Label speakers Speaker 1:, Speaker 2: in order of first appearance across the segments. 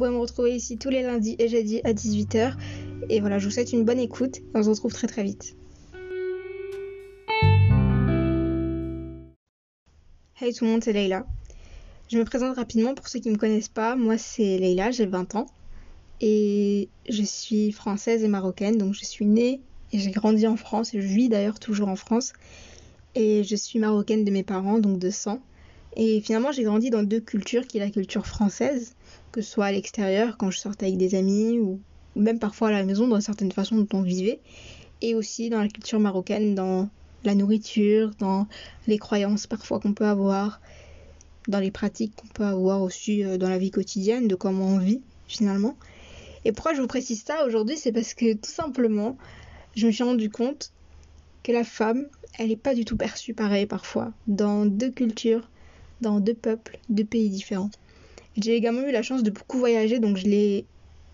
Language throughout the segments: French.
Speaker 1: pouvez me retrouver ici tous les lundis et jeudis à 18h. Et voilà, je vous souhaite une bonne écoute on se retrouve très très vite. Hey tout le monde, c'est Leïla. Je me présente rapidement pour ceux qui ne me connaissent pas. Moi, c'est Leïla, j'ai 20 ans. Et je suis française et marocaine, donc je suis née et j'ai grandi en France et je vis d'ailleurs toujours en France. Et je suis marocaine de mes parents, donc de sang. Et finalement, j'ai grandi dans deux cultures, qui est la culture française, que ce soit à l'extérieur, quand je sortais avec des amis, ou même parfois à la maison, dans certaines façons dont on vivait, et aussi dans la culture marocaine, dans la nourriture, dans les croyances parfois qu'on peut avoir, dans les pratiques qu'on peut avoir aussi euh, dans la vie quotidienne, de comment on vit finalement. Et pourquoi je vous précise ça aujourd'hui, c'est parce que tout simplement, je me suis rendu compte que la femme, elle n'est pas du tout perçue pareil parfois, dans deux cultures, dans deux peuples, deux pays différents. J'ai également eu la chance de beaucoup voyager, donc je l'ai...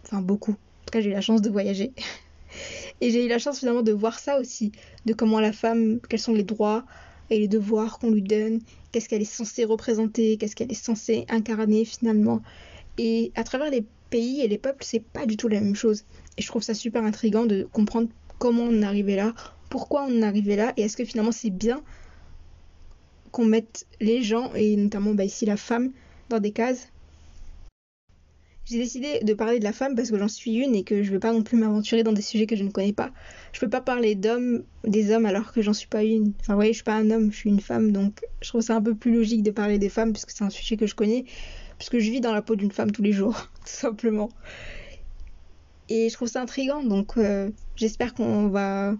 Speaker 1: Enfin beaucoup. En tout cas, j'ai eu la chance de voyager. Et j'ai eu la chance finalement de voir ça aussi, de comment la femme, quels sont les droits et les devoirs qu'on lui donne, qu'est-ce qu'elle est censée représenter, qu'est-ce qu'elle est censée incarner finalement. Et à travers les pays et les peuples, c'est pas du tout la même chose. Et je trouve ça super intriguant de comprendre comment on arrivé là, pourquoi on arrivé là, et est-ce que finalement c'est bien qu'on mette les gens, et notamment bah, ici la femme, dans des cases. J'ai décidé de parler de la femme parce que j'en suis une et que je veux pas non plus m'aventurer dans des sujets que je ne connais pas. Je peux pas parler d'hommes, des hommes alors que j'en suis pas une. Enfin, vous voyez, je suis pas un homme, je suis une femme, donc je trouve ça un peu plus logique de parler des femmes puisque c'est un sujet que je connais, puisque je vis dans la peau d'une femme tous les jours, tout simplement. Et je trouve ça intriguant, donc euh, j'espère qu'on va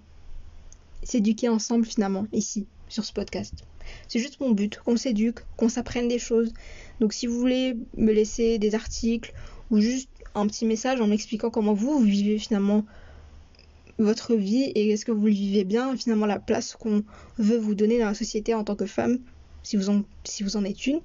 Speaker 1: s'éduquer ensemble finalement ici, sur ce podcast. C'est juste mon but, qu'on s'éduque, qu'on s'apprenne des choses. Donc si vous voulez me laisser des articles ou juste un petit message en m'expliquant comment vous, vivez finalement votre vie et est-ce que vous le vivez bien, finalement la place qu'on veut vous donner dans la société en tant que femme, si vous en, si vous en êtes une,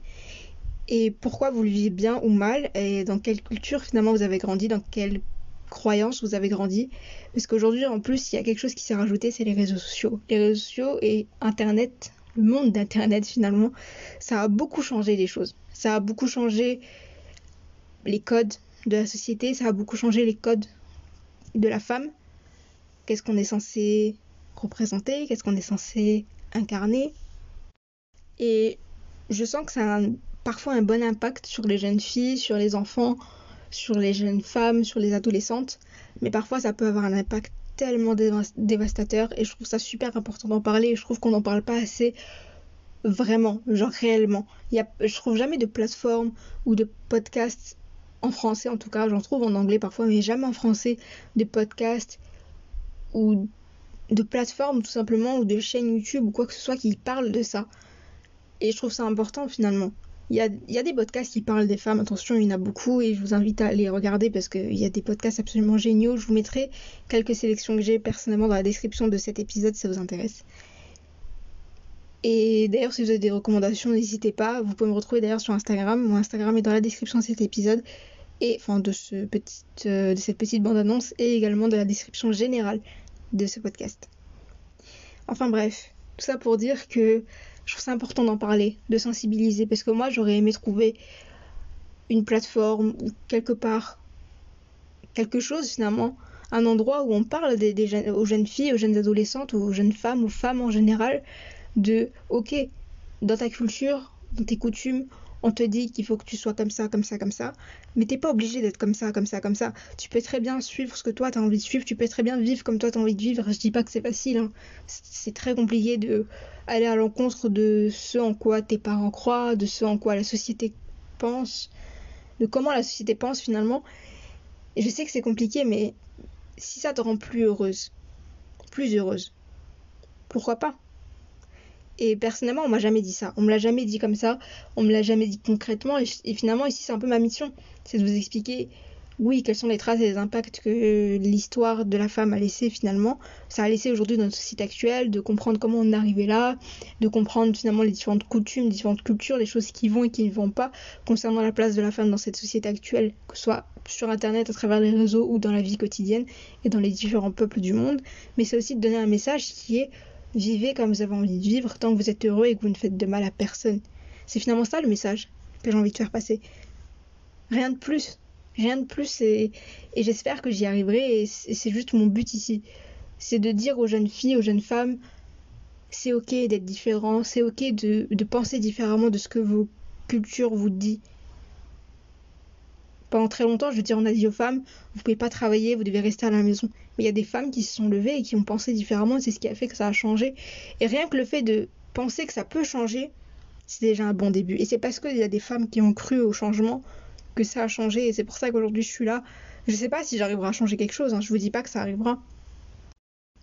Speaker 1: et pourquoi vous le vivez bien ou mal, et dans quelle culture finalement vous avez grandi, dans quelle croyance vous avez grandi. Parce qu'aujourd'hui, en plus, il y a quelque chose qui s'est rajouté, c'est les réseaux sociaux. Les réseaux sociaux et Internet le monde d'Internet finalement, ça a beaucoup changé les choses. Ça a beaucoup changé les codes de la société, ça a beaucoup changé les codes de la femme. Qu'est-ce qu'on est censé représenter, qu'est-ce qu'on est censé incarner. Et je sens que ça a parfois un bon impact sur les jeunes filles, sur les enfants, sur les jeunes femmes, sur les adolescentes, mais parfois ça peut avoir un impact tellement dévastateur et je trouve ça super important d'en parler je trouve qu'on n'en parle pas assez vraiment, genre réellement. Y a, je trouve jamais de plateforme ou de podcast en français en tout cas, j'en trouve en anglais parfois, mais jamais en français de podcast ou de plateforme tout simplement ou de chaîne YouTube ou quoi que ce soit qui parle de ça. Et je trouve ça important finalement. Il y, a, des podcasts qui parlent des femmes, attention, il y en a beaucoup et je vous invite à les regarder parce qu'il y a des podcasts absolument géniaux. Je vous mettrai quelques sélections que j'ai personnellement dans la description de cet épisode si ça vous intéresse. Et d'ailleurs, si vous avez des recommandations, n'hésitez pas. Vous pouvez me retrouver d'ailleurs sur Instagram. Mon Instagram est dans la description de cet épisode et enfin de, ce euh, de cette petite bande-annonce et également de la description générale de ce podcast. Enfin bref, tout ça pour dire que je trouve ça important d'en parler, de sensibiliser, parce que moi j'aurais aimé trouver une plateforme ou quelque part quelque chose finalement, un endroit où on parle des, aux jeunes filles, aux jeunes adolescentes, aux jeunes femmes, aux femmes en général, de ok, dans ta culture, dans tes coutumes, on te dit qu'il faut que tu sois comme ça, comme ça, comme ça, mais t'es pas obligé d'être comme ça, comme ça, comme ça. Tu peux très bien suivre ce que toi t'as envie de suivre, tu peux très bien vivre comme toi t'as envie de vivre. Je dis pas que c'est facile, hein. c'est très compliqué de aller à l'encontre de ce en quoi tes parents croient, de ce en quoi la société pense, de comment la société pense finalement. Et je sais que c'est compliqué, mais si ça te rend plus heureuse, plus heureuse, pourquoi pas? Et personnellement, on m'a jamais dit ça. On me l'a jamais dit comme ça. On me l'a jamais dit concrètement. Et, finalement, ici, c'est un peu ma mission. C'est de vous expliquer, oui, quelles sont les traces et les impacts que l'histoire de la femme a laissé finalement. Ça a laissé aujourd'hui dans notre société actuelle, de comprendre comment on est arrivé là, de comprendre finalement les différentes coutumes, différentes cultures, les choses qui vont et qui ne vont pas concernant la place de la femme dans cette société actuelle, que ce soit sur Internet, à travers les réseaux ou dans la vie quotidienne et dans les différents peuples du monde. Mais c'est aussi de donner un message qui est Vivez comme vous avez envie de vivre tant que vous êtes heureux et que vous ne faites de mal à personne. C'est finalement ça le message que j'ai envie de faire passer. Rien de plus. Rien de plus et, j'espère que j'y arriverai et c'est juste mon but ici. C'est de dire aux jeunes filles, aux jeunes femmes, c'est ok d'être différent, c'est ok de, de penser différemment de ce que vos cultures vous disent pendant très longtemps, je veux dire, on a dit aux femmes, vous pouvez pas travailler, vous devez rester à la maison. Mais il y a des femmes qui se sont levées et qui ont pensé différemment, c'est ce qui a fait que ça a changé. Et rien que le fait de penser que ça peut changer, c'est déjà un bon début. Et c'est parce qu'il y a des femmes qui ont cru au changement que ça a changé. Et c'est pour ça qu'aujourd'hui je suis là. Je sais pas si j'arriverai à changer quelque chose, hein. je vous dis pas que ça arrivera.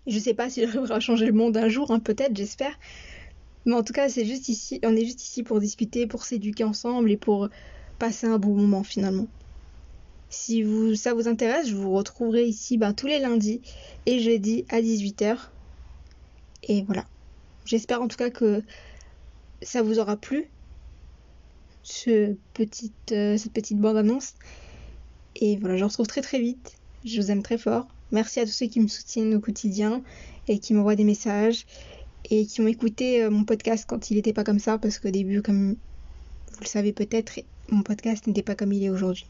Speaker 1: Je sais pas si j'arriverai à changer le monde un jour, hein, peut-être, j'espère. Mais en tout cas, c'est juste ici, on est juste ici pour discuter, pour s'éduquer ensemble et pour passer un bon moment finalement. Si vous, ça vous intéresse, je vous retrouverai ici ben, tous les lundis et jeudis à 18h. Et voilà. J'espère en tout cas que ça vous aura plu, euh, cette petite bande-annonce. Et voilà, je vous retrouve très très vite. Je vous aime très fort. Merci à tous ceux qui me soutiennent au quotidien et qui m'envoient des messages et qui ont écouté euh, mon podcast quand il n'était pas comme ça parce qu'au début, comme vous le savez peut-être, mon podcast n'était pas comme il est aujourd'hui.